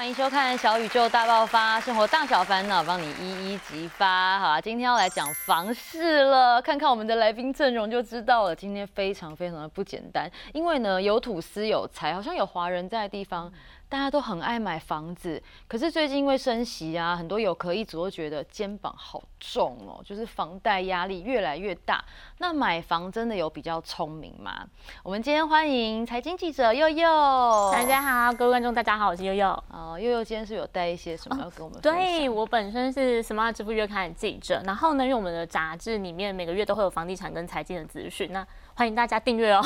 欢迎收看《小宇宙大爆发》，生活大小烦恼帮你一一激发。好啊，今天要来讲房事了，看看我们的来宾阵容就知道了。今天非常非常的不简单，因为呢有土司有财，好像有华人在的地方。大家都很爱买房子，可是最近因为升息啊，很多有可一族都觉得肩膀好重哦，就是房贷压力越来越大。那买房真的有比较聪明吗？我们今天欢迎财经记者悠悠。大家好，各位观众大家好，我是悠悠。哦，悠悠今天是有带一些什么要跟我们？对我本身是 Smart 支付月刊的记者，然后呢，因为我们的杂志里面每个月都会有房地产跟财经的资讯，那欢迎大家订阅哦。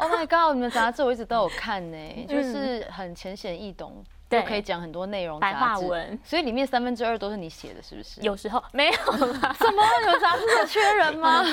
Oh my god，你们杂志我一直都有看呢，就是很浅显易懂。就可以讲很多内容，白话文，所以里面三分之二都是你写的，是不是？有时候 没有啦。什么？有杂志有缺人吗？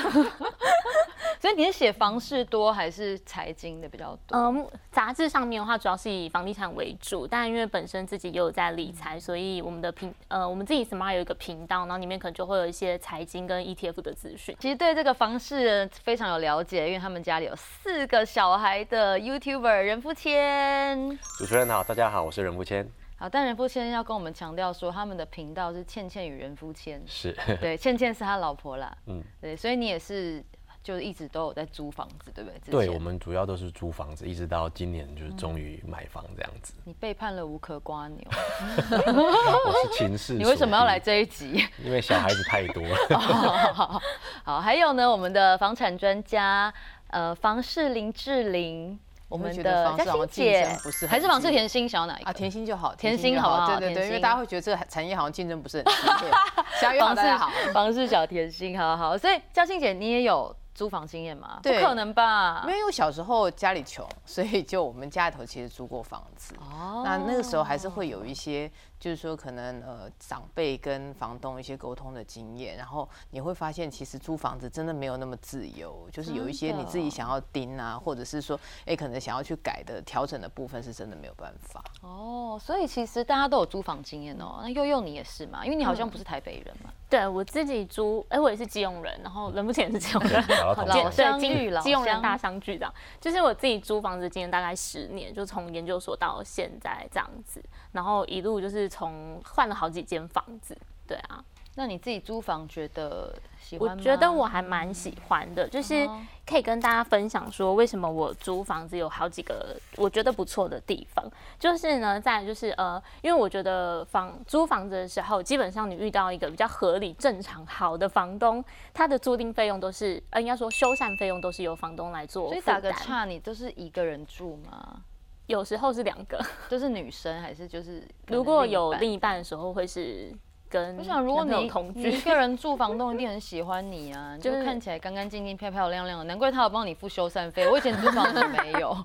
所以你是写房事多还是财经的比较多？嗯，杂志上面的话主要是以房地产为主，但因为本身自己也有在理财，所以我们的频呃我们自己 smart 有一个频道，然后里面可能就会有一些财经跟 ETF 的资讯。其实对这个房事非常有了解，因为他们家里有四个小孩的 YouTuber 任富谦。主持人好，大家好，我是任富。谦好，但人夫谦要跟我们强调说，他们的频道是倩倩与人夫谦，是对，倩倩是他老婆啦，嗯，对，所以你也是，就一直都有在租房子，对不对？对，我们主要都是租房子，一直到今年就是终于买房这样子。你背叛了无壳瓜牛，我是情势。你为什么要来这一集？因为小孩子太多了。好，好，还有呢，我们的房产专家，呃，房事林志玲。我们的嘉欣姐不是还是房是甜心想要哪一个啊？甜心就好，甜心好不好？对对对，因为大家会觉得这个产业好像竞争不是很激烈。房是好，房是小甜心，好好。所以嘉欣姐，你也有租房经验吗？不可能吧？因为我小时候家里穷，所以就我们家里头其实租过房子。哦，那那个时候还是会有一些。就是说，可能呃，长辈跟房东一些沟通的经验，然后你会发现，其实租房子真的没有那么自由，就是有一些你自己想要盯啊，或者是说，哎，可能想要去改的、调整的部分，是真的没有办法。哦，所以其实大家都有租房经验哦。那悠悠你也是嘛？因为你好像不是台北人嘛。对我自己租，哎，我也是基隆人，然后人不前是基隆人，老相聚，基隆人大相聚这样。就是我自己租房子经验大概十年，就从研究所到现在这样子，然后一路就是。从换了好几间房子，对啊，那你自己租房觉得喜欢吗？我觉得我还蛮喜欢的，就是可以跟大家分享说，为什么我租房子有好几个我觉得不错的地方。就是呢，在就是呃，因为我觉得房租房子的时候，基本上你遇到一个比较合理、正常、好的房东，他的租赁费用都是呃，应该说修缮费用都是由房东来做。所以打个岔，你都是一个人住吗？有时候是两个，就是女生还是就是？如果有另一半的时候，会是跟我想，如果你同居，一个人住，房东一定很喜欢你啊，就看起来干干净净、漂漂亮亮的，难怪他有帮你付修缮费。我以前租房子没有，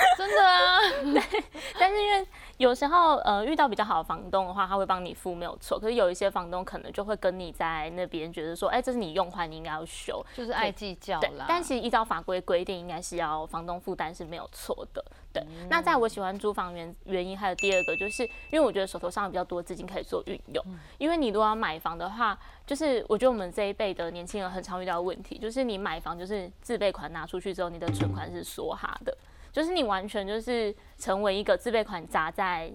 真的啊。对，但是因为。有时候，呃，遇到比较好的房东的话，他会帮你付，没有错。可是有一些房东可能就会跟你在那边觉得说，哎，这是你用坏，你应该要修，就是爱计较啦。但其实依照法规规定，应该是要房东负担是没有错的。对。那在我喜欢租房原原因，还有第二个，就是因为我觉得手头上比较多资金可以做运用。因为你如果要买房的话，就是我觉得我们这一辈的年轻人很常遇到问题，就是你买房就是自备款拿出去之后，你的存款是梭哈的。就是你完全就是成为一个自备款砸在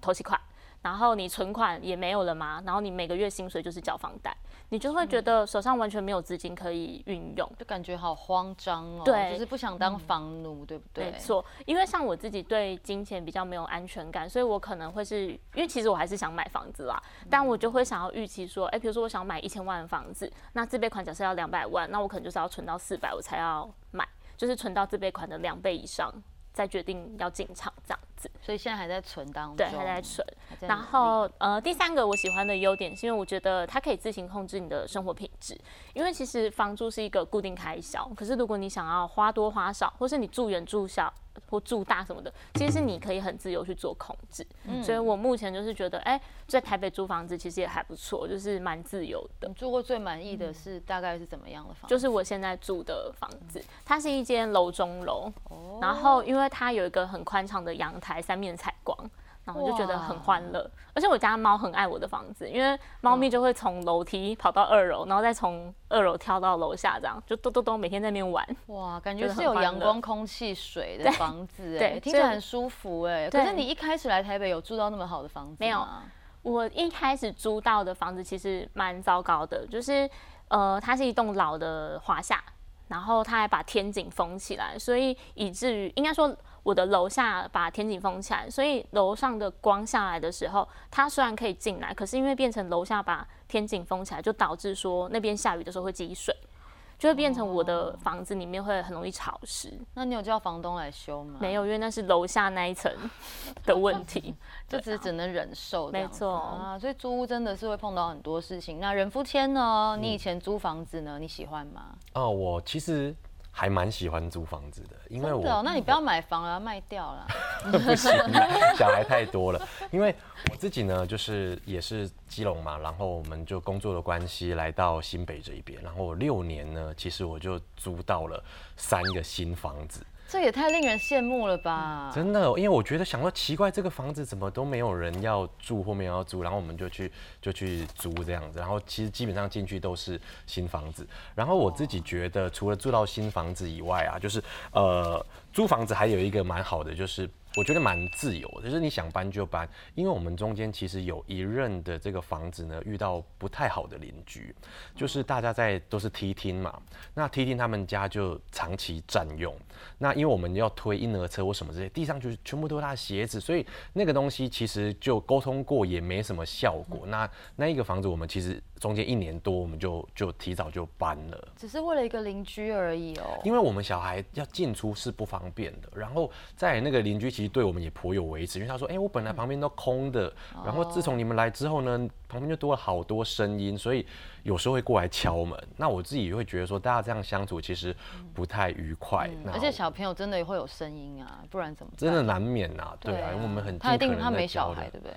投期款，然后你存款也没有了吗？然后你每个月薪水就是缴房贷，你就会觉得手上完全没有资金可以运用，就感觉好慌张哦。对，就是不想当房奴，对不对？没错，因为像我自己对金钱比较没有安全感，所以我可能会是因为其实我还是想买房子啦，但我就会想要预期说，哎，比如说我想买一千万的房子，那自备款假设要两百万，那我可能就是要存到四百我才要买。就是存到自备款的两倍以上，再决定要进场这样子，所以现在还在存当中，对，还在存。然后呃，第三个我喜欢的优点是因为我觉得它可以自行控制你的生活品质，因为其实房租是一个固定开销，可是如果你想要花多花少，或是你住远住小。或住大什么的，其实是你可以很自由去做控制。嗯，所以我目前就是觉得，哎，在台北租房子其实也还不错，就是蛮自由的。你住过最满意的是大概是怎么样的房？就是我现在住的房子，它是一间楼中楼，然后因为它有一个很宽敞的阳台，三面采光。然后我就觉得很欢乐。而且我家猫很爱我的房子，因为猫咪就会从楼梯跑到二楼，然后再从二楼跳到楼下，这样就咚咚咚每天在那边玩。哇，感觉是有阳光、空气、水 的房子，哎，听起来很舒服哎。可是你一开始来台北有住到那么好的房子没有？我一开始租到的房子其实蛮糟糕的，就是呃，它是一栋老的华夏，然后它还把天井封起来，所以以至于应该说。我的楼下把天井封起来，所以楼上的光下来的时候，它虽然可以进来，可是因为变成楼下把天井封起来，就导致说那边下雨的时候会积水，就会变成我的房子里面会很容易潮湿。那你有叫房东来修吗？没有，因为那是楼下那一层的问题，就只只能忍受。没错啊，所以租屋真的是会碰到很多事情。那人夫签呢？你以前租房子呢？你喜欢吗？哦，我其实。还蛮喜欢租房子的，因为我那你不要买房了，要卖掉了。不行，小孩太多了。因为我自己呢，就是也是基隆嘛，然后我们就工作的关系来到新北这一边，然后六年呢，其实我就租到了三个新房子。这也太令人羡慕了吧！真的，因为我觉得想说奇怪，这个房子怎么都没有人要住或没有要租，然后我们就去就去租这样子，然后其实基本上进去都是新房子。然后我自己觉得，除了住到新房子以外啊，就是呃租房子还有一个蛮好的就是。我觉得蛮自由，就是你想搬就搬，因为我们中间其实有一任的这个房子呢，遇到不太好的邻居，就是大家在都是梯厅嘛，那梯厅他们家就长期占用，那因为我们要推婴儿车或什么这些，地上就是全部都是他的鞋子，所以那个东西其实就沟通过也没什么效果。那那一个房子我们其实。中间一年多，我们就就提早就搬了，只是为了一个邻居而已哦。因为我们小孩要进出是不方便的，然后在那个邻居其实对我们也颇有维持，因为他说：“哎，我本来旁边都空的，然后自从你们来之后呢，旁边就多了好多声音，所以有时候会过来敲门。那我自己会觉得说，大家这样相处其实不太愉快。而且小朋友真的会有声音啊，不然怎么？真的难免啊，对啊，因为我们很他一定他没小孩，对不对？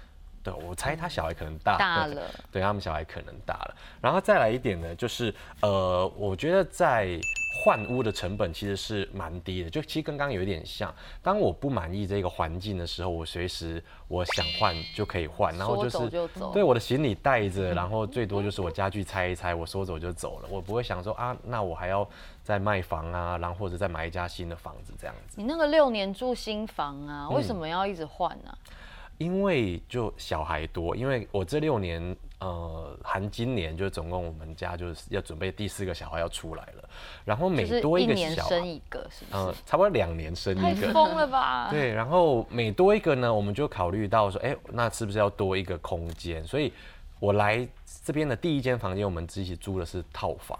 我猜他小孩可能大大了，对他们小孩可能大了。然后再来一点呢，就是呃，我觉得在换屋的成本其实是蛮低的。就其实跟刚刚有一点像，当我不满意这个环境的时候，我随时我想换就可以换，然后就是对我的行李带着，然后最多就是我家具拆一拆，我说走就走了。我不会想说啊，那我还要再卖房啊，然后或者再买一家新的房子这样子。你那个六年住新房啊，为什么要一直换呢？因为就小孩多，因为我这六年，呃，含今年就总共我们家就是要准备第四个小孩要出来了，然后每多一个小孩，生一个是，嗯，差不多两年生一个，太疯了吧？对，然后每多一个呢，我们就考虑到说，哎，那是不是要多一个空间？所以我来这边的第一间房间，我们自己租的是套房，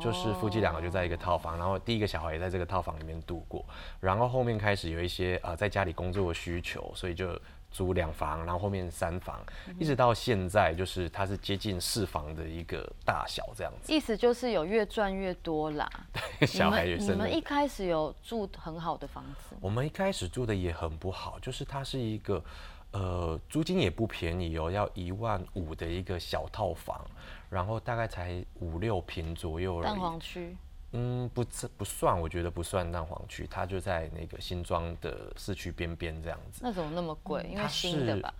就是夫妻两个就在一个套房，然后第一个小孩也在这个套房里面度过，然后后面开始有一些呃在家里工作的需求，所以就。租两房，然后后面三房，一直到现在，就是它是接近四房的一个大小这样子。意思就是有越赚越多啦。对，小孩也生。你们一开始有住很好的房子？我们一开始住的也很不好，就是它是一个，呃，租金也不便宜哦，要一万五的一个小套房，然后大概才五六平左右而已。蛋黄区。嗯，不不算，我觉得不算蛋黄区，它就在那个新庄的市区边边这样子。那怎么那么贵？因为新的吧？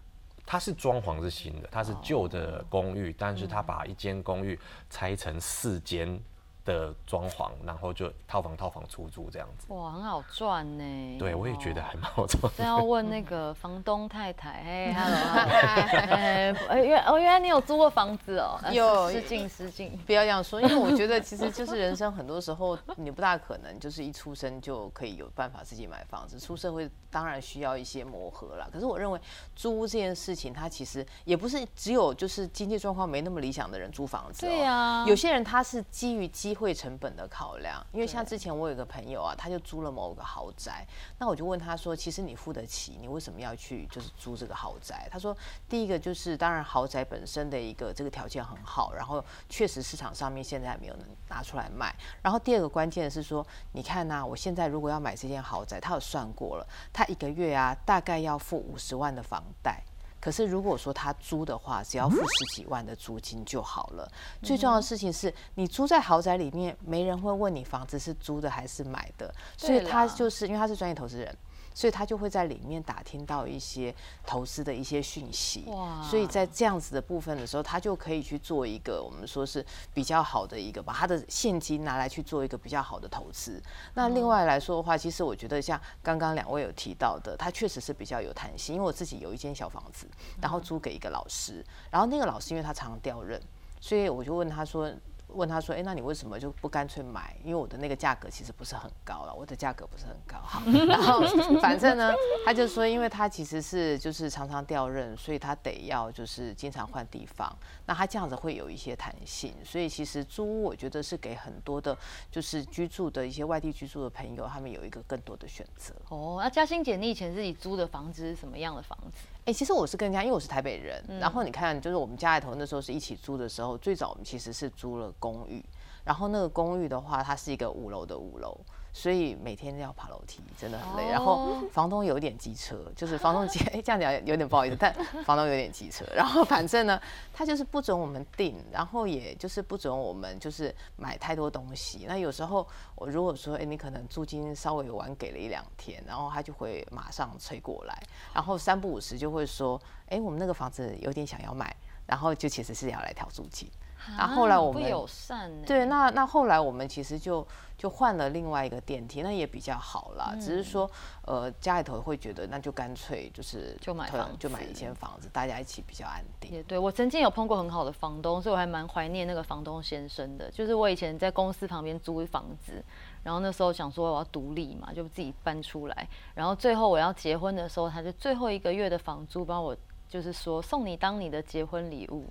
它是装潢是新的，它是旧的公寓，但是它把一间公寓拆成四间。的装潢，然后就套房套房出租这样子，哇，很好赚呢。对，我也觉得还蛮好赚。这要问那个房东太太，哎，hello，哎，原哦，原来你有租过房子哦？有，失敬失敬，不要这样说，因为我觉得其实就是人生很多时候你不大可能就是一出生就可以有办法自己买房子，出社会当然需要一些磨合啦。可是我认为租这件事情，它其实也不是只有就是经济状况没那么理想的人租房子，对呀，有些人他是基于基机会成本的考量，因为像之前我有个朋友啊，他就租了某个豪宅，那我就问他说，其实你付得起，你为什么要去就是租这个豪宅？他说，第一个就是当然豪宅本身的一个这个条件很好，然后确实市场上面现在还没有能拿出来卖。然后第二个关键的是说，你看呐，我现在如果要买这间豪宅，他有算过了，他一个月啊大概要付五十万的房贷。可是如果说他租的话，只要付十几万的租金就好了。最重要的事情是你租在豪宅里面，没人会问你房子是租的还是买的，所以他就是因为他是专业投资人。所以他就会在里面打听到一些投资的一些讯息。哇！所以在这样子的部分的时候，他就可以去做一个我们说是比较好的一个，把他的现金拿来去做一个比较好的投资。那另外来说的话，其实我觉得像刚刚两位有提到的，他确实是比较有弹性。因为我自己有一间小房子，然后租给一个老师，然后那个老师因为他常常调任，所以我就问他说。问他说：“哎，那你为什么就不干脆买？因为我的那个价格其实不是很高了，我的价格不是很高。好，然 后反正呢，他就说，因为他其实是就是常常调任，所以他得要就是经常换地方。那他这样子会有一些弹性，所以其实租屋我觉得是给很多的，就是居住的一些外地居住的朋友，他们有一个更多的选择。哦，那嘉欣姐，你以前自己租的房子是什么样的房子？哎，其实我是跟人家，因为我是台北人，然后你看，就是我们家里头那时候是一起租的时候，最早我们其实是租了公寓，然后那个公寓的话，它是一个五楼的五楼。所以每天要爬楼梯，真的很累。然后房东有点机车，就是房东 哎这样讲有点不好意思，但房东有点机车。然后反正呢，他就是不准我们订，然后也就是不准我们就是买太多东西。那有时候我如果说哎你可能租金稍微晚给了一两天，然后他就会马上催过来，然后三不五时就会说哎我们那个房子有点想要买，然后就其实是要来调租金。然后后来我们不友善。对，那那后来我们其实就就换了另外一个电梯，那也比较好啦。只是说，呃，家里头会觉得那就干脆就是就买房，就买一间房子，大家一起比较安定。也对我曾经有碰过很好的房东，所以我还蛮怀念那个房东先生的。就是我以前在公司旁边租房子，然后那时候想说我要独立嘛，就自己搬出来。然后最后我要结婚的时候，他就最后一个月的房租帮我，就是说送你当你的结婚礼物。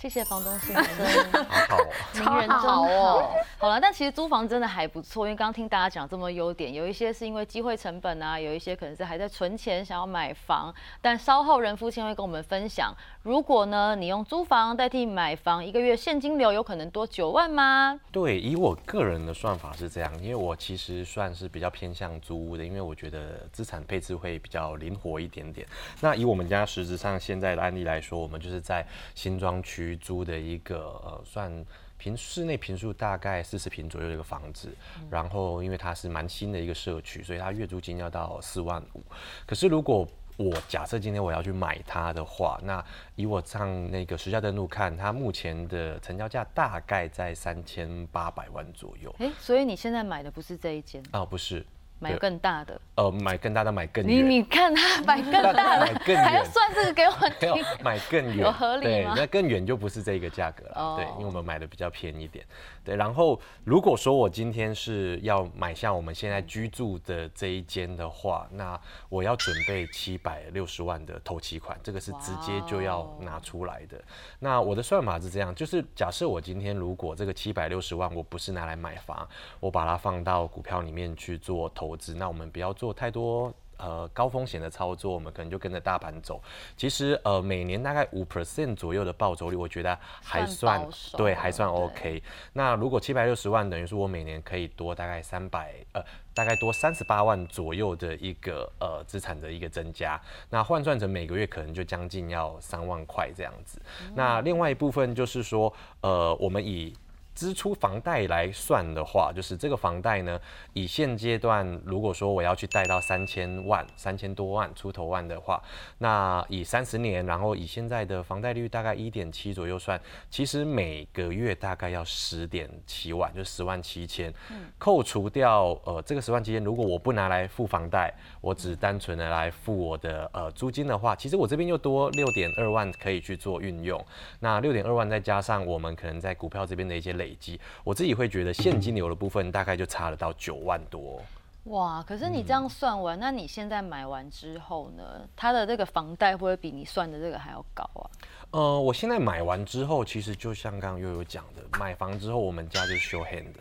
谢谢房东先生，好好，人真好。好了，但其实租房真的还不错，因为刚刚听大家讲这么优点，有一些是因为机会成本啊，有一些可能是还在存钱想要买房。但稍后任夫先会跟我们分享，如果呢你用租房代替买房，一个月现金流有可能多九万吗？对，以我个人的算法是这样，因为我其实算是比较偏向租屋的，因为我觉得资产配置会比较灵活一点点。那以我们家实质上现在的案例来说，我们就是在新庄区。租的一个呃，算平室内平数大概四十平左右的一个房子，然后因为它是蛮新的一个社区，所以它月租金要到四万五。可是如果我假设今天我要去买它的话，那以我上那个实价登录看，它目前的成交价大概在三千八百万左右。哎，所以你现在买的不是这一间啊？不是。买更大的，呃，买更大 的，买更远。你你看他买更大的，还要算这个给我听。买更远，有合理吗？那更远就不是这个价格了，对，因为我们买的比较便宜点。对，然后如果说我今天是要买像我们现在居住的这一间的话，那我要准备七百六十万的头期款，这个是直接就要拿出来的。那我的算法是这样，就是假设我今天如果这个七百六十万我不是拿来买房，我把它放到股票里面去做投资，那我们不要做太多。呃，高风险的操作，我们可能就跟着大盘走。其实，呃，每年大概五 percent 左右的报酬率，我觉得还算对，还算 OK。那如果七百六十万，等于说我每年可以多大概三百，呃，大概多三十八万左右的一个呃资产的一个增加。那换算成每个月可能就将近要三万块这样子。那另外一部分就是说，呃，我们以支出房贷来算的话，就是这个房贷呢，以现阶段如果说我要去贷到三千万、三千多万出头万的话，那以三十年，然后以现在的房贷率大概一点七左右算，其实每个月大概要十点七万，就十万七千。扣除掉呃这个十万七千，如果我不拿来付房贷，我只单纯的来付我的呃租金的话，其实我这边又多六点二万可以去做运用。那六点二万再加上我们可能在股票这边的一些累。累积，我自己会觉得现金流的部分大概就差了到九万多。哇！可是你这样算完，那你现在买完之后呢？他的这个房贷会不会比你算的这个还要高啊？呃，我现在买完之后，其实就像刚刚悠悠讲的，买房之后我们家就 show hand，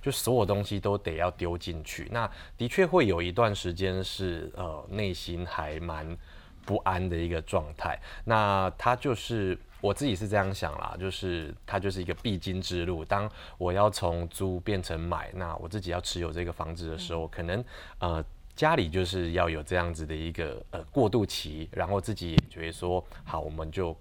就所有东西都得要丢进去。那的确会有一段时间是呃内心还蛮不安的一个状态。那他就是。我自己是这样想啦，就是它就是一个必经之路。当我要从租变成买，那我自己要持有这个房子的时候，可能呃家里就是要有这样子的一个呃过渡期，然后自己也觉得说好，我们就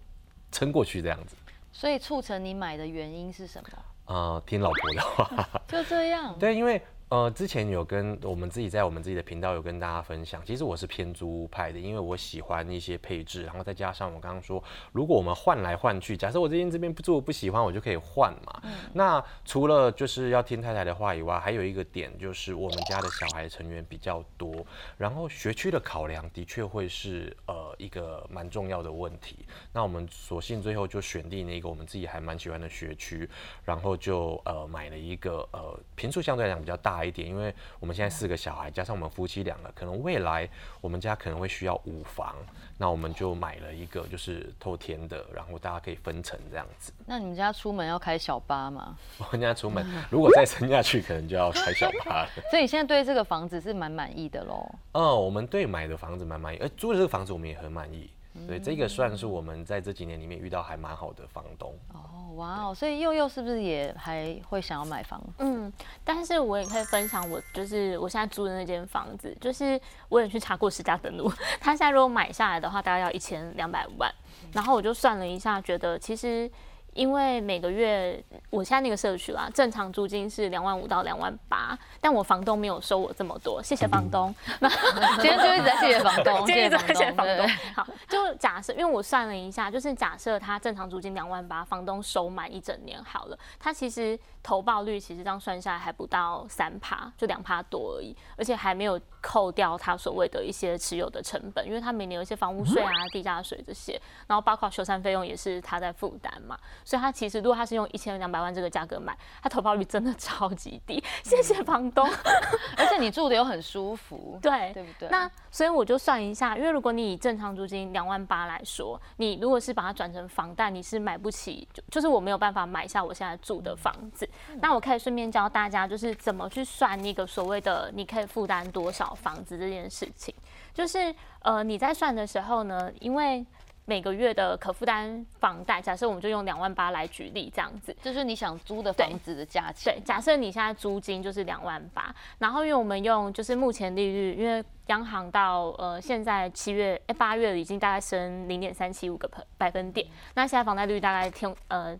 撑过去这样子。所以促成你买的原因是什么？呃，听老婆的话。就这样。对，因为。呃，之前有跟我们自己在我们自己的频道有跟大家分享，其实我是偏租派的，因为我喜欢一些配置，然后再加上我刚刚说，如果我们换来换去，假设我这边这边不住不喜欢，我就可以换嘛。那除了就是要听太太的话以外，还有一个点就是我们家的小孩成员比较多，然后学区的考量的确会是呃一个蛮重要的问题。那我们索性最后就选定了一个我们自己还蛮喜欢的学区，然后就呃买了一个呃平数相对来讲比较大。一点，因为我们现在四个小孩，加上我们夫妻两个，可能未来我们家可能会需要五房，那我们就买了一个就是透天的，然后大家可以分成这样子。那你们家出门要开小巴吗？我们家出门如果再撑下去，可能就要开小巴了。所以你现在对这个房子是蛮满意的喽？嗯，我们对买的房子蛮满意，而租的这个房子我们也很满意。对，这个算是我们在这几年里面遇到还蛮好的房东。哦，哇哦，所以佑佑是不是也还会想要买房？嗯，但是我也可以分享，我就是我现在租的那间房子，就是我也去查过实价登录，他现在如果买下来的话，大概要一千两百万。然后我就算了一下，觉得其实。因为每个月我现在那个社区啦，正常租金是两万五到两万八，但我房东没有收我这么多，谢谢房东。那 今天就一直在谢谢房东，谢谢谢谢房东。好，就假设，因为我算了一下，就是假设他正常租金两万八，房东收满一整年好了，他其实投报率其实这样算下来还不到三趴，就两趴多而已，而且还没有扣掉他所谓的一些持有的成本，因为他每年有一些房屋税啊、地价税这些，然后包括修缮费用也是他在负担嘛。所以他其实，如果他是用一千两百万这个价格买，他投保率真的 超级低。谢谢房东，而且你住的又很舒服，对对不对？那所以我就算一下，因为如果你以正常租金两万八来说，你如果是把它转成房贷，你是买不起，就就是我没有办法买下我现在住的房子。那我可以顺便教大家，就是怎么去算那个所谓的你可以负担多少房子这件事情。就是呃你在算的时候呢，因为每个月的可负担房贷，假设我们就用两万八来举例，这样子，就是你想租的房子的价钱。对，假设你现在租金就是两万八，然后因为我们用就是目前利率，因为央行到呃现在七月哎八月已经大概升零点三七五个百百分点，那现在房贷率大概天呃。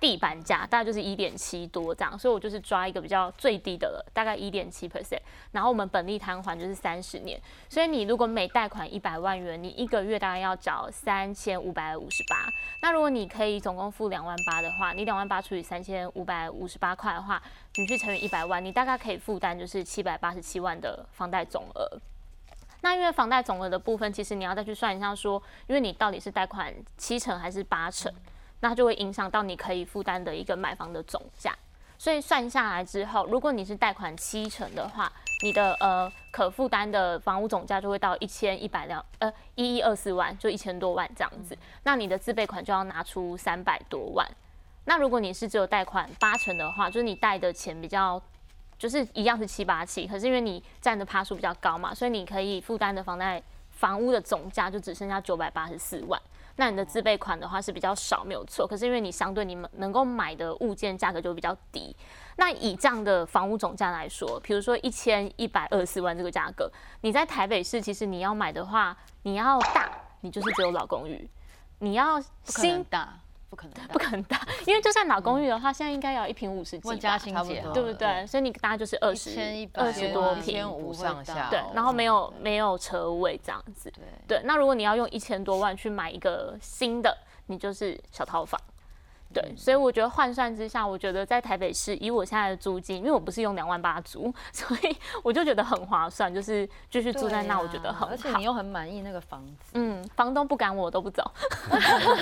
地板价大概就是一点七多这样，所以我就是抓一个比较最低的了，大概一点七 percent。然后我们本利摊还就是三十年，所以你如果每贷款一百万元，你一个月大概要缴三千五百五十八。那如果你可以总共付两万八的话，你两万八除以三千五百五十八块的话，你去乘以一百万，你大概可以负担就是七百八十七万的房贷总额。那因为房贷总额的部分，其实你要再去算一下，说因为你到底是贷款七成还是八成。那就会影响到你可以负担的一个买房的总价，所以算下来之后，如果你是贷款七成的话，你的呃可负担的房屋总价就会到一千一百两呃一一二四万，就一千多万这样子。那你的自备款就要拿出三百多万。那如果你是只有贷款八成的话，就是你贷的钱比较就是一样是七八七，可是因为你占的趴数比较高嘛，所以你可以负担的房贷房屋的总价就只剩下九百八十四万。那你的自备款的话是比较少，没有错。可是因为你相对你们能够买的物件价格就比较低。那以这样的房屋总价来说，比如说一千一百二十四万这个价格，你在台北市其实你要买的话，你要大，你就是只有老公寓，你要新大。不可能，不可能大，因为就算老公寓的话，现在应该要一平五十几，加清洁，对不对？所以你大概就是二十，二十多平，千五上下，对。然后没有没有车位这样子，对对。那如果你要用一千多万去买一个新的，你就是小套房。对，所以我觉得换算之下，我觉得在台北市以我现在的租金，因为我不是用两万八租，所以 我就觉得很划算，就是继续住在那，我觉得很好。而且你又很满意那个房子，嗯，房东不赶我，我都不走。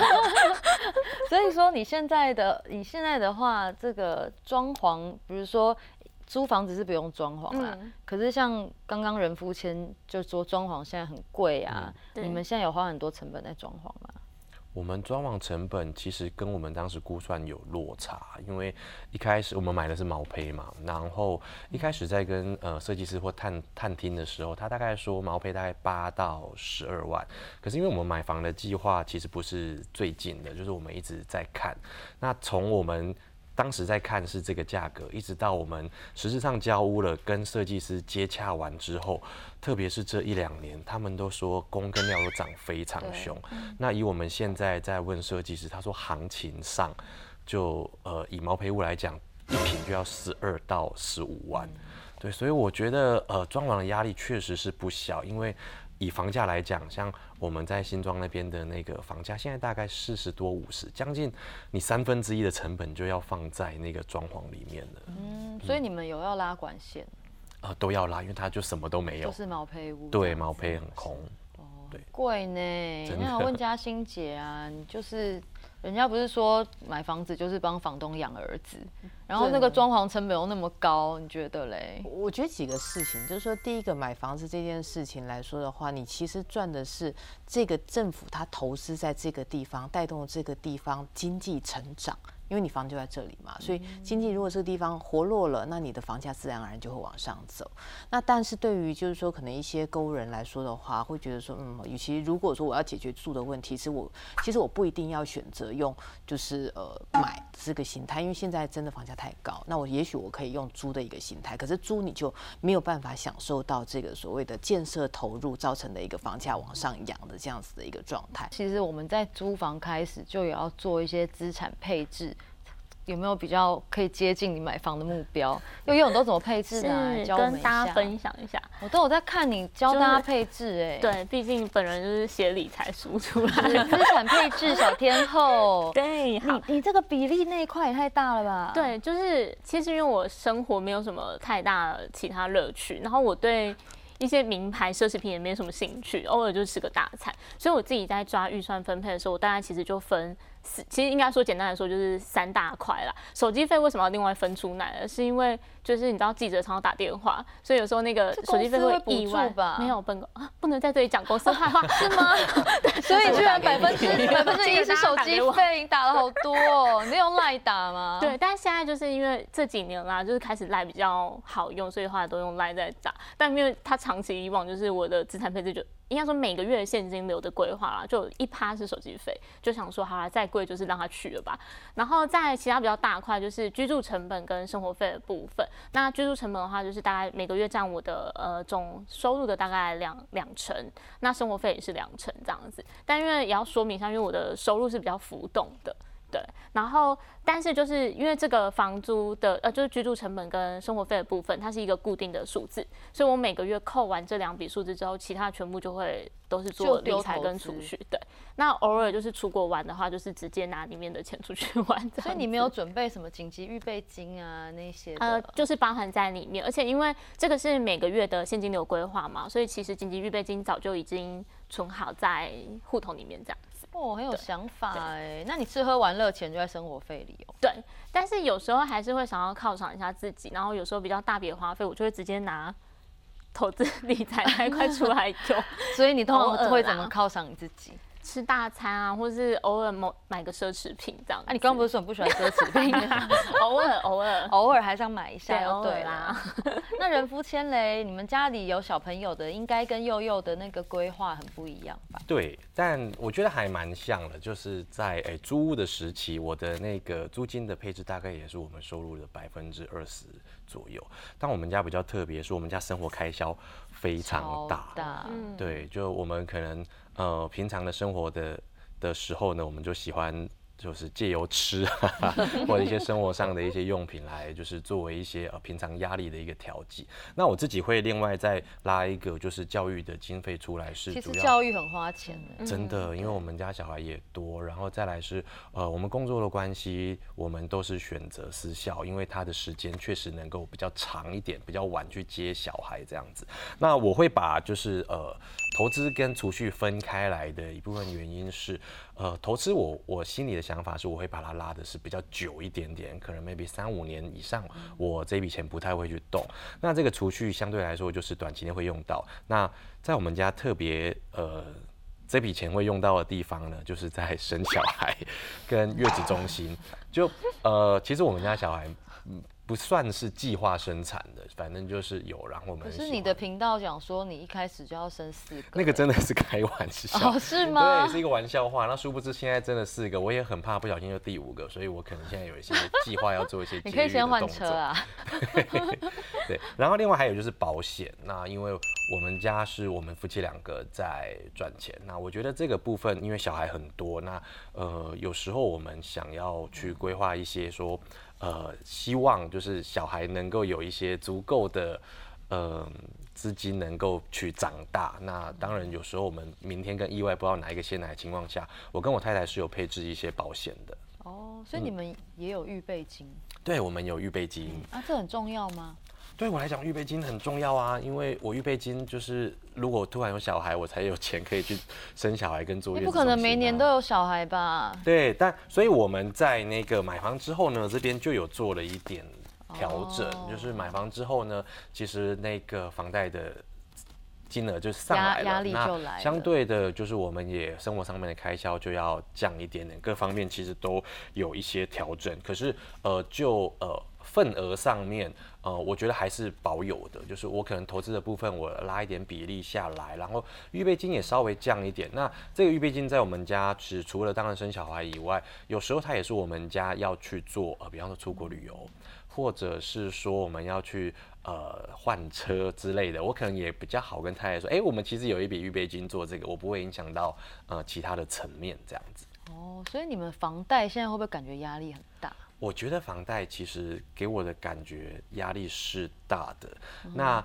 所以说你现在的你现在的话，这个装潢，比如说租房子是不用装潢啦，可是像刚刚人夫签就说装潢现在很贵啊，你们现在有花很多成本在装潢吗？我们装网成本其实跟我们当时估算有落差，因为一开始我们买的是毛坯嘛，然后一开始在跟呃设计师或探探听的时候，他大概说毛坯大概八到十二万，可是因为我们买房的计划其实不是最近的，就是我们一直在看，那从我们。当时在看是这个价格，一直到我们实质上交屋了，跟设计师接洽完之后，特别是这一两年，他们都说工跟料都涨非常凶。那以我们现在在问设计师，他说行情上就呃以毛坯屋来讲，一平就要十二到十五万。对，所以我觉得呃，装潢的压力确实是不小，因为以房价来讲，像我们在新庄那边的那个房价，现在大概四十多五十，将近你三分之一的成本就要放在那个装潢里面了。嗯，所以你们有要拉管线，呃，都要拉，因为它就什么都没有就，是毛坯屋。对，毛坯很空。哦贵呢。真那我的问嘉欣姐啊，你就是人家不是说买房子就是帮房东养儿子，然后那个装潢成本又那么高，你觉得嘞？我觉得几个事情，就是说，第一个买房子这件事情来说的话，你其实赚的是这个政府它投资在这个地方，带动了这个地方经济成长。因为你房就在这里嘛，所以经济如果这个地方活络了，那你的房价自然而然就会往上走。那但是对于就是说可能一些购物人来说的话，会觉得说，嗯，与其如果说我要解决住的问题，是我其实我不一定要选择用就是呃买这个形态，因为现在真的房价太高，那我也许我可以用租的一个形态，可是租你就没有办法享受到这个所谓的建设投入造成的一个房价往上扬的这样子的一个状态。其实我们在租房开始就也要做一些资产配置。有没有比较可以接近你买房的目标？悠悠，你都怎么配置的啊？是教跟。大家分享一下。我都有在看你教就是大家配置，哎，对，毕竟本人就是写理财书出来的。资产配置小天后。对，好你，你这个比例那一块也太大了吧？，对，就是其实因为我生活没有什么太大的其他乐趣，然后我对一些名牌奢侈品也没什么兴趣，偶尔就吃个大餐，所以我自己在抓预算分配的时候，我大概其实就分四，其实应该说简单来说就是三大块啦。手机费为什么要另外分出来？是因为就是你知道记者常常打电话，所以有时候那个手机费会补意外吧没有本公啊，不能在这里讲公司坏话 是吗？所以居然百分之百分之一是手机费，你打了好多哦，你用赖打吗？对，但是现在就是因为这几年啦，就是开始赖比较好用，所以后来都用赖在打。但因为他长期以往就是我的资产配置就应该说每个月的现金流的规划啦，就一趴是手机费，就想说好了，再贵就是让它去了吧。然后在其他比较大块就是居住成本跟生活费的部分。那居住成本的话，就是大概每个月占我的呃总收入的大概两两成，那生活费也是两成这样子。但因为也要说明一下，因为我的收入是比较浮动的。对，然后但是就是因为这个房租的呃，就是居住成本跟生活费的部分，它是一个固定的数字，所以我每个月扣完这两笔数字之后，其他全部就会都是做理财跟储蓄。对，那偶尔就是出国玩的话，就是直接拿里面的钱出去 玩。所以你没有准备什么紧急预备金啊那些？呃，就是包含在里面，而且因为这个是每个月的现金流规划嘛，所以其实紧急预备金早就已经存好在户头里面这样子。哦，很有想法哎。那你吃喝玩乐钱就在生活费里哦。对，但是有时候还是会想要犒赏一下自己，然后有时候比较大笔的花费，我就会直接拿投资 理财那一块出来用，所以你通常会怎么犒赏你自己？吃大餐啊，或是偶尔某买个奢侈品这样子。啊，你刚刚不是说你不喜欢奢侈品 啊？偶尔 偶尔偶尔还是要买一下对就对啦啦。那人夫千雷，你们家里有小朋友的，应该跟佑佑的那个规划很不一样吧？对，但我觉得还蛮像的，就是在诶、租屋的时期，我的那个租金的配置大概也是我们收入的百分之二十左右。但我们家比较特别，是我们家生活开销非常大。对，就我们可能呃平常的生活的的时候呢，我们就喜欢就是借由吃或者一些生活上的一些用品来，就是作为一些呃平常压力的一个调剂。那我自己会另外再拉一个就是教育的经费出来，是其实主要教育很花钱的。真的，因为我们家小孩也多，然后再来是呃，我们工作的关系，我们都是选择私校，因为他的时间确实能够比较长一点，比较晚去接小孩这样子。那我会把就是呃投资跟储蓄分开来的一部分原因是，呃，投资我我心里的想法是，我会把它拉的是比较久一点点，可能 maybe 三五年以上，我这笔钱不太会去动。那这个储蓄相对来说就是短期内会用到。那在我们家特别呃。这笔钱会用到的地方呢，就是在生小孩跟月子中心。就呃，其实我们家小孩嗯不算是计划生产的，反正就是有，然后我们可是你的频道讲说你一开始就要生四个，那个真的是开玩笑。哦是吗对，是一个玩笑话。那殊不知现在真的四个，我也很怕不小心就第五个，所以我可能现在有一些计划要做一些 你可以先换。车啊。对，然后另外还有就是保险。那因为我们家是我们夫妻两个在赚钱，那我觉得这个部分因为小孩很多，那呃有时候我们想要去规规划一些说，呃，希望就是小孩能够有一些足够的，呃，资金能够去长大。那当然有时候我们明天跟意外不知道哪一个先来的情况下，我跟我太太是有配置一些保险的。哦，所以你们也有预备金？对，我们有预备金。啊，这很重要吗？对我来讲，预备金很重要啊，因为我预备金就是如果突然有小孩，我才有钱可以去生小孩跟坐月你不可能每年都有小孩吧？对，但所以我们在那个买房之后呢，这边就有做了一点调整，就是买房之后呢，其实那个房贷的金额就上来了，压力就来了。相对的，就是我们也生活上面的开销就要降一点点，各方面其实都有一些调整。可是呃，就呃份额上面。呃，我觉得还是保有的，就是我可能投资的部分我拉一点比例下来，然后预备金也稍微降一点。那这个预备金在我们家是除了当然生小孩以外，有时候它也是我们家要去做，呃，比方说出国旅游，或者是说我们要去呃换车之类的，我可能也比较好跟太太说，哎，我们其实有一笔预备金做这个，我不会影响到呃其他的层面这样子。哦，所以你们房贷现在会不会感觉压力很大？我觉得房贷其实给我的感觉压力是大的。那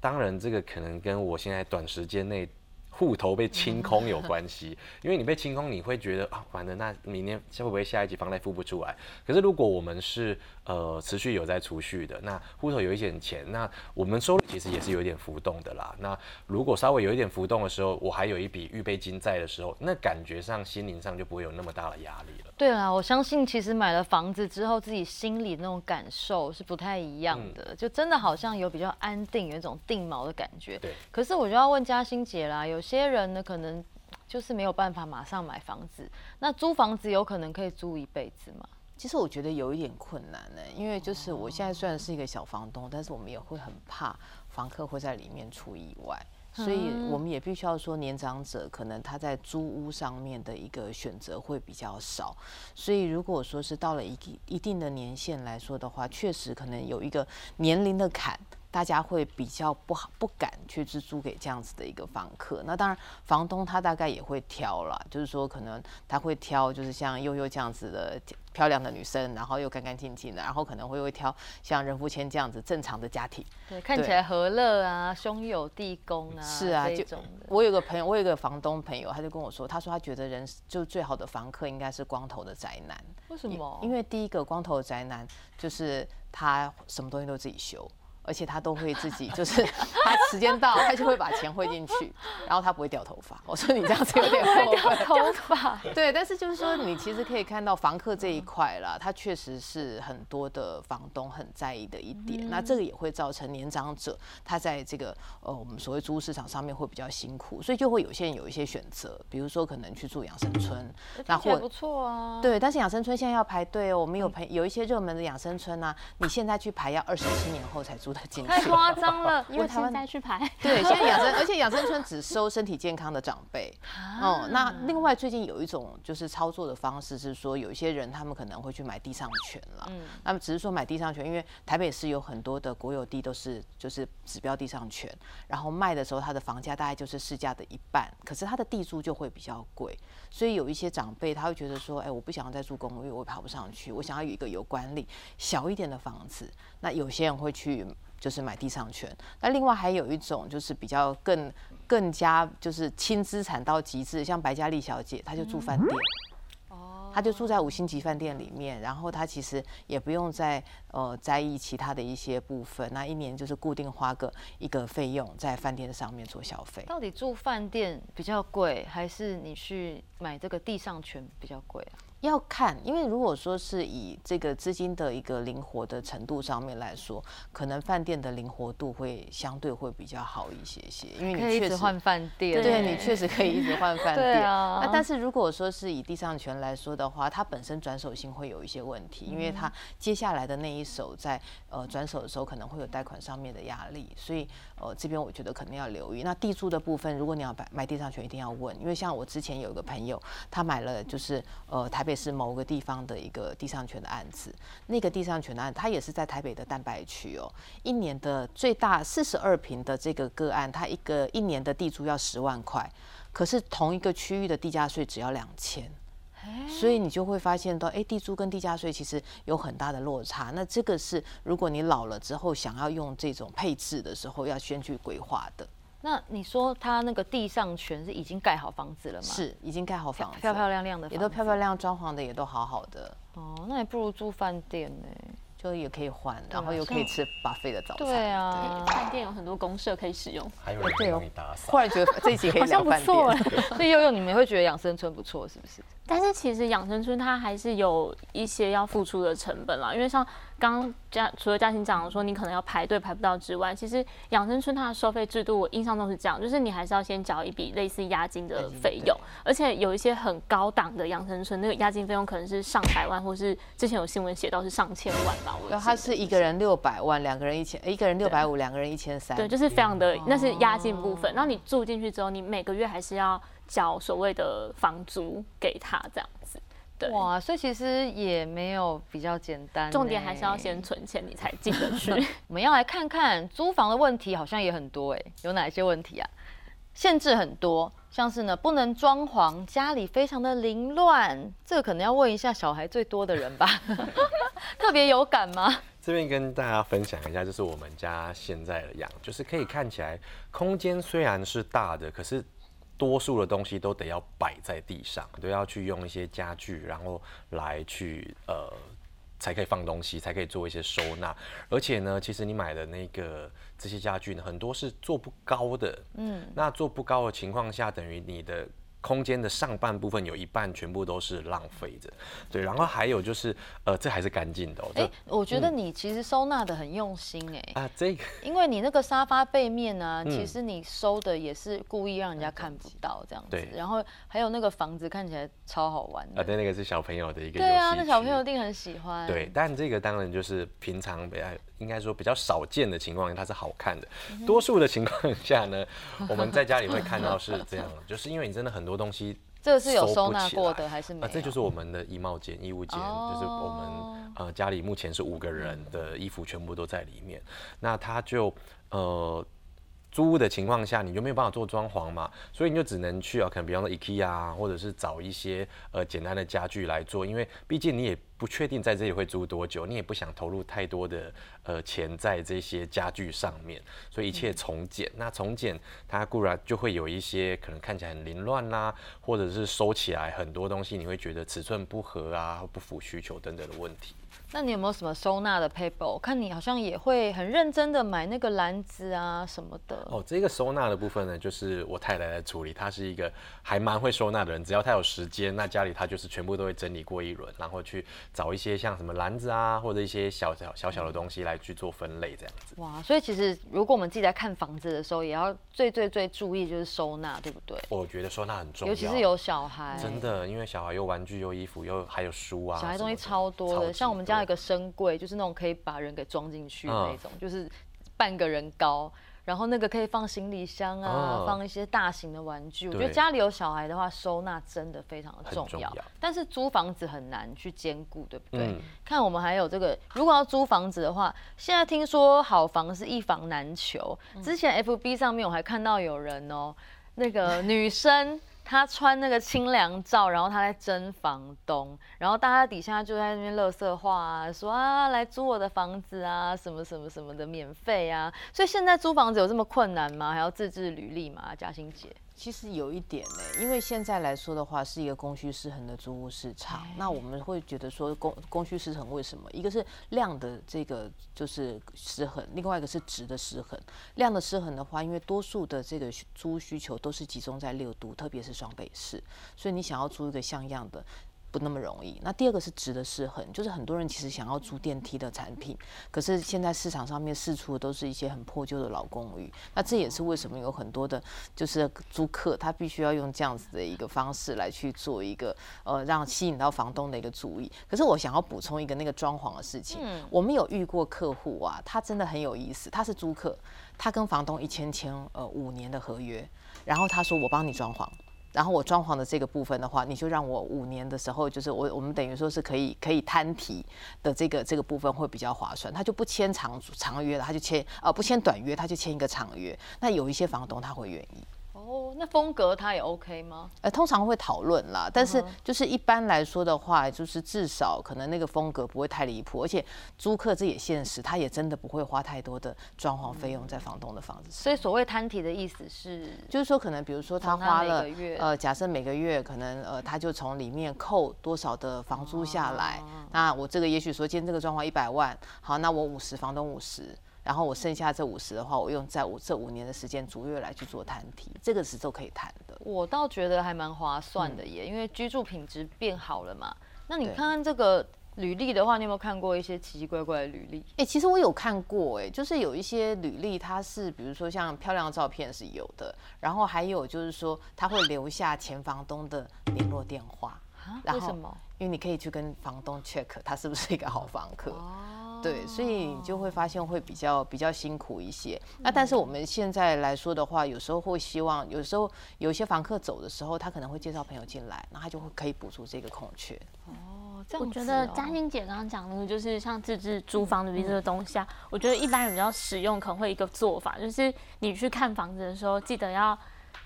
当然，这个可能跟我现在短时间内户头被清空有关系。因为你被清空，你会觉得啊，反正那明年会不会下一级房贷付不出来？可是如果我们是呃，持续有在储蓄的，那户头有一点钱，那我们收入其实也是有一点浮动的啦。那如果稍微有一点浮动的时候，我还有一笔预备金在的时候，那感觉上心灵上就不会有那么大的压力了。对啦，我相信其实买了房子之后，自己心里那种感受是不太一样的，就真的好像有比较安定，有一种定锚的感觉。对。可是我就要问嘉欣姐啦，有些人呢，可能就是没有办法马上买房子，那租房子有可能可以租一辈子吗？其实我觉得有一点困难呢，因为就是我现在虽然是一个小房东，但是我们也会很怕房客会在里面出意外，所以我们也必须要说，年长者可能他在租屋上面的一个选择会比较少，所以如果说是到了一一定的年限来说的话，确实可能有一个年龄的坎。大家会比较不好不敢去租租给这样子的一个房客，那当然房东他大概也会挑了，就是说可能他会挑，就是像悠悠这样子的漂亮的女生，然后又干干净净的，然后可能会会挑像任福谦这样子正常的家庭，对，看起来和乐啊，兄友弟恭啊，是啊，就我有个朋友，我有个房东朋友，他就跟我说，他说他觉得人就最好的房客应该是光头的宅男，为什么？因为第一个光头的宅男就是他什么东西都自己修。而且他都会自己，就是他时间到，他就会把钱汇进去，然后他不会掉头发。我说你这样子有点过分。头发。对，但是就是说，你其实可以看到房客这一块啦，他确实是很多的房东很在意的一点。那这个也会造成年长者他在这个呃我们所谓租屋市场上面会比较辛苦，所以就会有些人有一些选择，比如说可能去住养生村，那或不错啊。对，但是养生村现在要排队哦。我们有朋有一些热门的养生村啊，你现在去排要二十七年后才租。太夸张了，因为台湾再去排。对，现在养生，而且养生村只收身体健康的长辈。哦，那另外最近有一种就是操作的方式是说，有一些人他们可能会去买地上权了。嗯，那么只是说买地上权，因为台北市有很多的国有地都是就是指标地上权，然后卖的时候它的房价大概就是市价的一半，可是它的地租就会比较贵，所以有一些长辈他会觉得说，哎，我不想要再住公寓，我爬不上去，我想要有一个有管理小一点的房子。那有些人会去。就是买地上权，那另外还有一种就是比较更更加就是轻资产到极致，像白嘉丽小姐，她就住饭店，哦，她就住在五星级饭店里面，然后她其实也不用再呃在意其他的一些部分，那一年就是固定花个一个费用在饭店上面做消费。到底住饭店比较贵，还是你去买这个地上权比较贵啊？要看，因为如果说是以这个资金的一个灵活的程度上面来说，可能饭店的灵活度会相对会比较好一些些，因为你确实换饭店，对你确实可以一直换饭 店。那但是如果说是以地上权来说的话，它本身转手性会有一些问题，因为它接下来的那一手在呃转手的时候可能会有贷款上面的压力，所以呃这边我觉得可能要留意。那地租的部分，如果你要买买地上权，一定要问，因为像我之前有一个朋友，他买了就是呃台。北市某个地方的一个地上权的案子，那个地上权的案，他也是在台北的蛋白区哦。一年的最大四十二平的这个个案，它一个一年的地租要十万块，可是同一个区域的地价税只要两千。所以你就会发现到，哎，地租跟地价税其实有很大的落差。那这个是如果你老了之后想要用这种配置的时候，要先去规划的。那你说他那个地上全是已经盖好房子了吗？是，已经盖好房子，漂漂亮亮的，也都漂漂亮，装潢的也都好好的。哦，那也不如住饭店呢。就也可以换，然后又可以吃巴菲的早餐。对啊，饭店有很多公社可以使用，还有人帮你打扫。忽然觉得这一集可以聊饭店，所以悠悠你们会觉得养生村不错，是不是？但是其实养生村它还是有一些要付出的成本啦，因为像刚刚嘉除了嘉欣讲说你可能要排队排不到之外，其实养生村它的收费制度我印象中是这样，就是你还是要先缴一笔类似押金的费用，而且有一些很高档的养生村，那个押金费用可能是上百万，或是之前有新闻写到是上千万吧。然后它是一个人六百万，两个人一千，一个人六百五，两个人一千三。对，就是非常的，那是押金部分。然后你住进去之后，你每个月还是要。缴所谓的房租给他这样子，对哇，所以其实也没有比较简单，重点还是要先存钱，你才进得去。我们要来看看租房的问题，好像也很多哎，有哪些问题啊？限制很多，像是呢不能装潢，家里非常的凌乱，这个可能要问一下小孩最多的人吧，特别有感吗？这边跟大家分享一下，就是我们家现在的样，就是可以看起来空间虽然是大的，可是。多数的东西都得要摆在地上，都要去用一些家具，然后来去呃，才可以放东西，才可以做一些收纳。而且呢，其实你买的那个这些家具呢，很多是做不高的。嗯，那做不高的情况下，等于你的。空间的上半部分有一半全部都是浪费着，对，然后还有就是，呃，这还是干净的。哎，我觉得你其实收纳的很用心哎。啊，这个，因为你那个沙发背面呢，其实你收的也是故意让人家看不到这样子。对。然后还有那个房子看起来超好玩。啊，对，那个是小朋友的一个。对啊，那小朋友一定很喜欢。对，但这个当然就是平常比较应该说比较少见的情况下，它是好看的。多数的情况下呢，我们在家里会看到是这样，就是因为你真的很多东西。这个是有收纳过的还是没有？这就是我们的衣帽间、衣物间，就是我们呃家里目前是五个人的衣服全部都在里面。那它就呃。租屋的情况下，你就没有办法做装潢嘛，所以你就只能去啊，可能比方说 IKEA 或者是找一些呃简单的家具来做，因为毕竟你也不确定在这里会租多久，你也不想投入太多的呃钱在这些家具上面，所以一切从简。那从简它固然就会有一些可能看起来很凌乱啦，或者是收起来很多东西你会觉得尺寸不合啊，不符需求等等的问题。那你有没有什么收纳的 paper？我看你好像也会很认真的买那个篮子啊什么的。哦，这个收纳的部分呢，就是我太太在处理。她是一个还蛮会收纳的人，只要她有时间，那家里她就是全部都会整理过一轮，然后去找一些像什么篮子啊，或者一些小小小小的东西来去做分类这样子。哇，所以其实如果我们自己在看房子的时候，也要最最最注意就是收纳，对不对？我觉得收纳很重要，尤其是有小孩。真的，因为小孩有玩具、有衣服、又还有书啊，小孩东西超多的。像我们家有个深柜。就是那种可以把人给装进去的那种，就是半个人高，然后那个可以放行李箱啊，放一些大型的玩具。我觉得家里有小孩的话，收纳真的非常的重要。但是租房子很难去兼顾，对不对？看我们还有这个，如果要租房子的话，现在听说好房是一房难求。之前 FB 上面我还看到有人哦，那个女生。他穿那个清凉照，然后他在争房东，然后大家底下就在那边乐色话啊，说啊来租我的房子啊，什么什么什么的免费啊，所以现在租房子有这么困难吗？还要自制履历吗？嘉欣姐。其实有一点呢，因为现在来说的话，是一个供需失衡的租屋市场。那我们会觉得说，供供需失衡为什么？一个是量的这个就是失衡，另外一个是值的失衡。量的失衡的话，因为多数的这个租需求都是集中在六都，特别是双北市，所以你想要租一个像样的。不那么容易。那第二个是值得失衡，就是很多人其实想要租电梯的产品，可是现在市场上面试出的都是一些很破旧的老公寓。那这也是为什么有很多的，就是租客他必须要用这样子的一个方式来去做一个呃，让吸引到房东的一个注意。可是我想要补充一个那个装潢的事情，我们有遇过客户啊，他真的很有意思，他是租客，他跟房东一签签呃五年的合约，然后他说我帮你装潢。然后我装潢的这个部分的话，你就让我五年的时候，就是我我们等于说是可以可以摊提的这个这个部分会比较划算，他就不签长长约了，他就签呃不签短约，他就签一个长约。那有一些房东他会愿意。哦，那风格他也 OK 吗？呃，通常会讨论啦，但是就是一般来说的话，就是至少可能那个风格不会太离谱，而且租客这也现实，他也真的不会花太多的装潢费用在房东的房子上。所以所谓摊提的意思是，就是说可能比如说他花了呃，假设每个月可能呃，他就从里面扣多少的房租下来，哦那我这个也许说今天这个装潢一百万，好，那我五十，房东五十。然后我剩下这五十的话，我用在我这五年的时间逐月来去做摊提，这个是都可以谈的。我倒觉得还蛮划算的耶，因为居住品质变好了嘛。那你看看这个履历的话，你有没有看过一些奇奇怪怪的履历？哎、其实我有看过、哎，就是有一些履历，它是比如说像漂亮的照片是有的，然后还有就是说他会留下前房东的联络电话，啊？然后为什么？因为你可以去跟房东 check 他是不是一个好房客。哦对，所以你就会发现会比较比较辛苦一些。那但是我们现在来说的话，有时候会希望，有时候有些房客走的时候，他可能会介绍朋友进来，那他就会可以补足这个空缺。哦，这样我觉得嘉欣姐刚刚讲那个，就是像自制租房履历这个东西啊，我觉得一般人比较实用，可能会一个做法，就是你去看房子的时候，记得要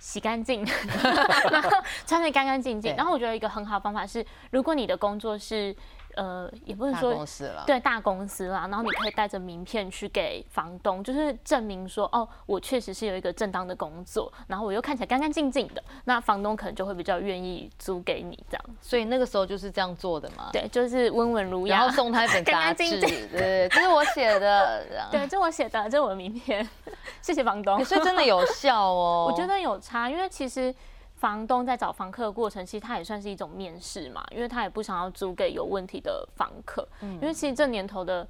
洗干净，然后穿的干干净净。然后我觉得一个很好的方法是，如果你的工作是呃，也不是大说公司了，对大公司啦，然后你可以带着名片去给房东，就是证明说，哦，我确实是有一个正当的工作，然后我又看起来干干净净的，那房东可能就会比较愿意租给你这样。所以那个时候就是这样做的嘛。对，就是温文儒雅。然后送他一本 干杂志，对对，这是我写的。对，这我写的，这是我的名片，谢谢房东欸。所以真的有效哦。我觉得有差，因为其实房东在找房客的过程，其实他也算是一种面试嘛，因为他也不想要租给有问题的房客，嗯因为其实这年头的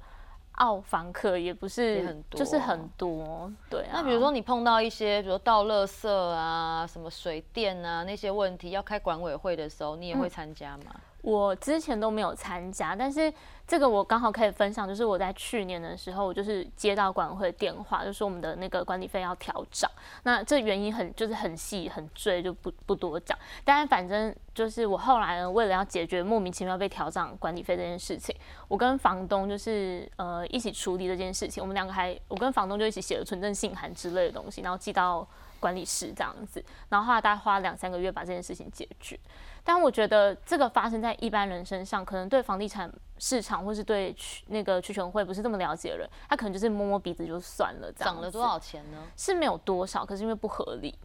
澳房客也不也是很多就是很多，对啊。那比如说你碰到一些，比如倒垃圾啊、什么水电啊那些问题，要开管委会的时候，你也会参加吗？我之前都没有参加，但是这个我刚好可以分享，就是我在去年的时候，我就是接到管委会的电话，就说我们的那个管理费要调涨。那这原因很就是很细很赘，就不不多讲。但是反正就是我后来呢，为了要解决莫名其妙被调涨管理费这件事情，我跟房东就是呃一起处理这件事情。我们两个还我跟房东就一起写了存证信函之类的东西，然后寄到管理室这样子。然后后来大概花两三个月把这件事情解决。但我觉得这个发生在一般人身上，可能对房地产市场或是对区那个区权会不是这么了解的人，他可能就是摸摸鼻子就算了。这样涨了多少钱呢？是没有多少，可是因为不合理。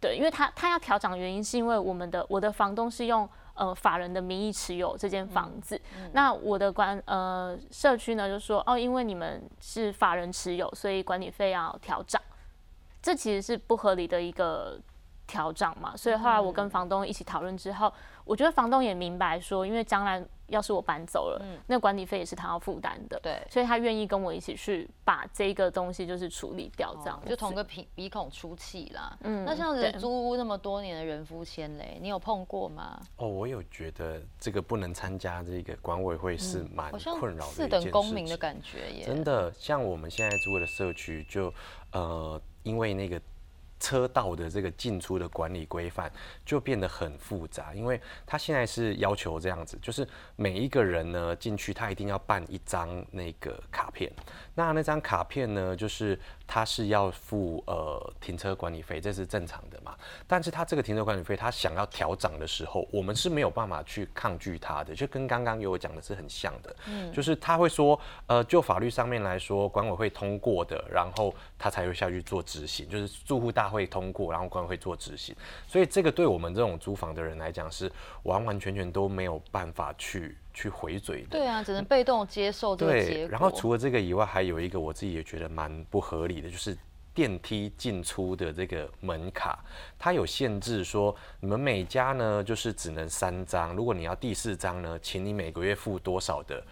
对，因为他他要调涨的原因是因为我们的我的房东是用呃法人的名义持有这间房子，那我的管呃社区呢就说哦，因为你们是法人持有，所以管理费要调涨，这其实是不合理的一个调涨嘛。所以后来我跟房东一起讨论之后，我觉得房东也明白说，因为将来要是我搬走了，嗯那管理费也是他要负担的，对，所以他愿意跟我一起去把这个东西就是处理掉，这样子、就同个鼻鼻孔出气啦。嗯那像对是租屋那么多年的人夫签嘞，你有碰过吗？哦，我有觉得这个不能参加这个管委会是蛮困扰的四等公民的感觉耶。真的，像我们现在住的社区就，呃，因为那个车道的这个进出的管理规范就变得很复杂，因为他现在是要求这样子，就是每一个人呢进去，他一定要办一张那个卡片。那那张卡片呢，就是他是要付呃停车管理费，这是正常的嘛。但是他这个停车管理费，他想要调涨的时候，我们是没有办法去抗拒他的，就跟刚刚有讲的是很像的，嗯就是他会说，呃，就法律上面来说，管委会通过的，然后他才会下去做执行，就是住户大会通过，然后管委会做执行。所以这个对我们这种租房的人来讲，是完完全全都没有办法去去回嘴的。对啊，只能被动接受这个结对，果。然后除了这个以外，还有一个我自己也觉得蛮不合理的，就是电梯进出的这个门卡，它有限制说，你们每家呢就是只能三张，如果你要第四张呢，请你每个月付多少的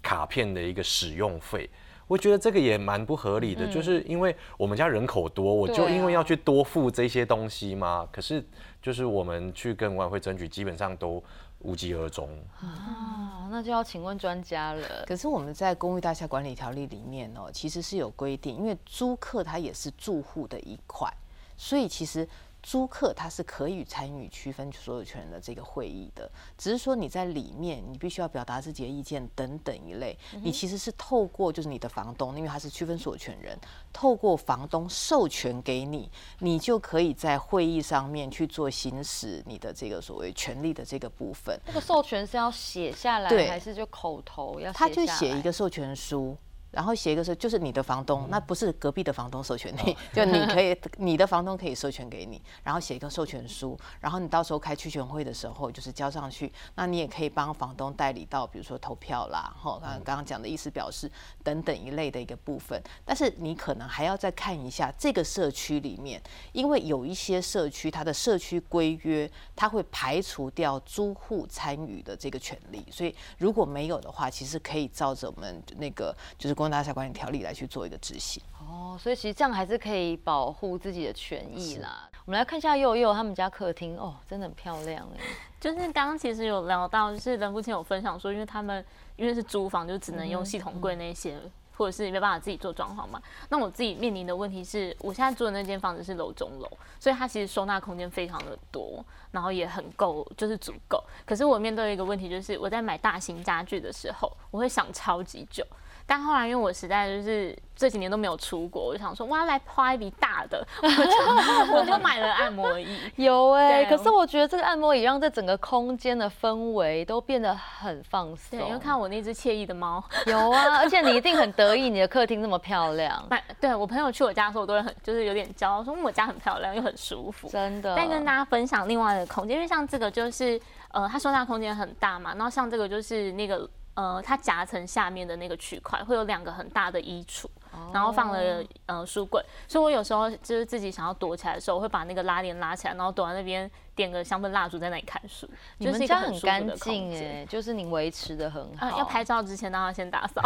卡片的一个使用费。我觉得这个也蛮不合理的，就是因为我们家人口多，我就因为要去多付这些东西嘛？可是就是我们去跟管委会争取，基本上都无疾而终。啊，那就要请问专家了。可是我们在公寓大厦管理条例里面哦，其实是有规定，因为租客他也是住户的一块，所以其实租客他是可以参与区分所有权人的这个会议的，只是说你在里面你必须要表达自己的意见等等一类，你其实是透过就是你的房东，因为他是区分所有权人，透过房东授权给你，你就可以在会议上面去做行使你的这个所谓权利的这个部分。那个授权是要写下来，还是就口头要？他就写一个授权书。然后写一个是，就是你的房东，那不是隔壁的房东授权你，就你可以，你的房东可以授权给你，然后写一个授权书，然后你到时候开区权会的时候，就是交上去，那你也可以帮房东代理到，比如说投票啦，哈，刚刚讲的意思表示等等一类的一个部分。但是你可能还要再看一下这个社区里面，因为有一些社区它的社区规约，它会排除掉租户参与的这个权利，所以如果没有的话，其实可以照着我们那个就是。公大厦管理条例来去做一个执行哦，所以其实这样还是可以保护自己的权益啦。我们来看一下佑佑他们家客厅哦，真的很漂亮哎。就是刚刚其实有聊到，就是人父亲有分享说，因为他们因为是租房，就只能用系统柜那些，或者是没办法自己做装潢嘛。那我自己面临的问题是，我现在住的那间房子是楼中楼，所以它其实收纳空间非常的多，然后也很够，就是足够。可是我面对一个问题，就是我在买大型家具的时候，我会想超级久。但后来，因为我实在就是这几年都没有出国，我就想说，哇，来花一笔大的，我就买了按摩椅。有哎，可是我觉得这个按摩椅让这整个空间的氛围都变得很放松。对，因为看我那只惬意的猫。有啊，而且你一定很得意，你的客厅这么漂亮。对，我朋友去我家的时候，我都会很就是有点骄傲，说我家很漂亮又很舒服。真的。再跟大家分享另外的空间，因为像这个就是呃，它收纳空间很大嘛，然后像这个就是那个。呃，它夹层下面的那个区块会有两个很大的衣橱，然后放了呃书柜，所以我有时候就是自己想要躲起来的时候，我会把那个拉链拉起来，然后躲在那边点个香氛蜡烛在那里看书。你们家很干净哎，就是你维持的很好。要拍照之前都要先打扫。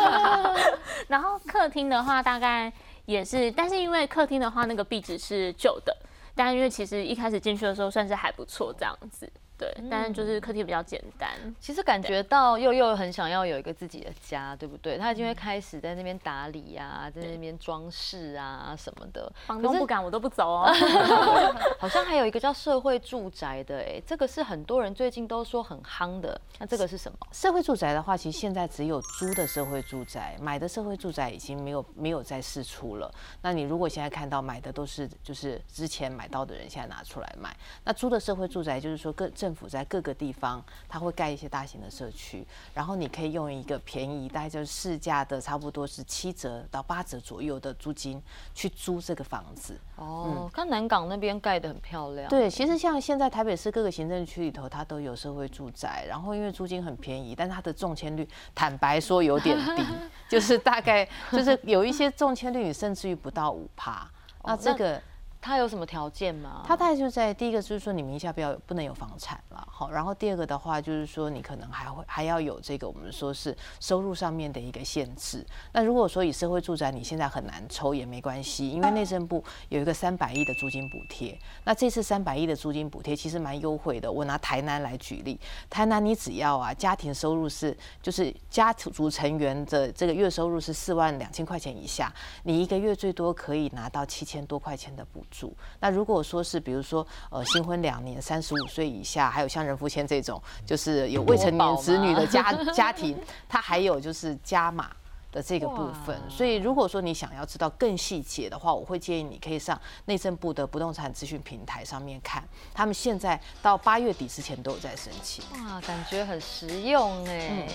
然后客厅的话大概也是，但是因为客厅的话那个壁纸是旧的，但因为其实一开始进去的时候算是还不错这样子。对，但是就是客厅比较简单。其实感觉到又又很想要有一个自己的家，对不对？他已经会开始在那边打理呀，在那边装饰啊什么的。房东不敢，我都不走哦。好像还有一个叫社会住宅的，哎，这个是很多人最近都说很夯的。那这个是什么？社会住宅的话，其实现在只有租的社会住宅，买的社会住宅已经没有没有在试出了。那你如果现在看到买的都是就是之前买到的人现在拿出来卖，那租的社会住宅就是说各政府在各个地方，它会盖一些大型的社区，然后你可以用一个便宜，大概就是市价的差不多是七折到八折左右的租金去租这个房子。哦，看南港那边盖的很漂亮。对，其实像现在台北市各个行政区里头，它都有社会住宅，然后因为租金很便宜，但它的中签率坦白说有点低，就是大概就是有一些中签率，你甚至于不到五趴。那这个。他有什么条件吗？他大概就在第一个就是说你名下不要不能有房产了，好，然后第二个的话就是说你可能还会还要有这个我们说是收入上面的一个限制。那如果说以社会住宅你现在很难抽也没关系，因为内政部有一个三百亿的租金补贴。那这次三百亿的租金补贴其实蛮优惠的。我拿台南来举例，台南你只要啊家庭收入是就是家族成员的这个月收入是四万两千块钱以下，你一个月最多可以拿到七千多块钱的补。住那如果说是比如说呃新婚两年三十五岁以下，还有像人夫签这种，就是有未成年子女的家家庭，他还有就是加码的这个部分。所以如果说你想要知道更细节的话，我会建议你可以上内政部的不动产资讯平台上面看，他们现在到八月底之前都有在申请。哇，感觉很实用哎，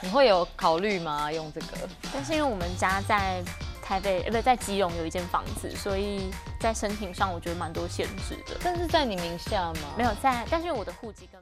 你会有考虑吗？用这个？但是因为我们家在。台北呃不在基隆有一间房子，所以在申请上我觉得蛮多限制的。但是在你名下吗？没有在，但是我的户籍跟。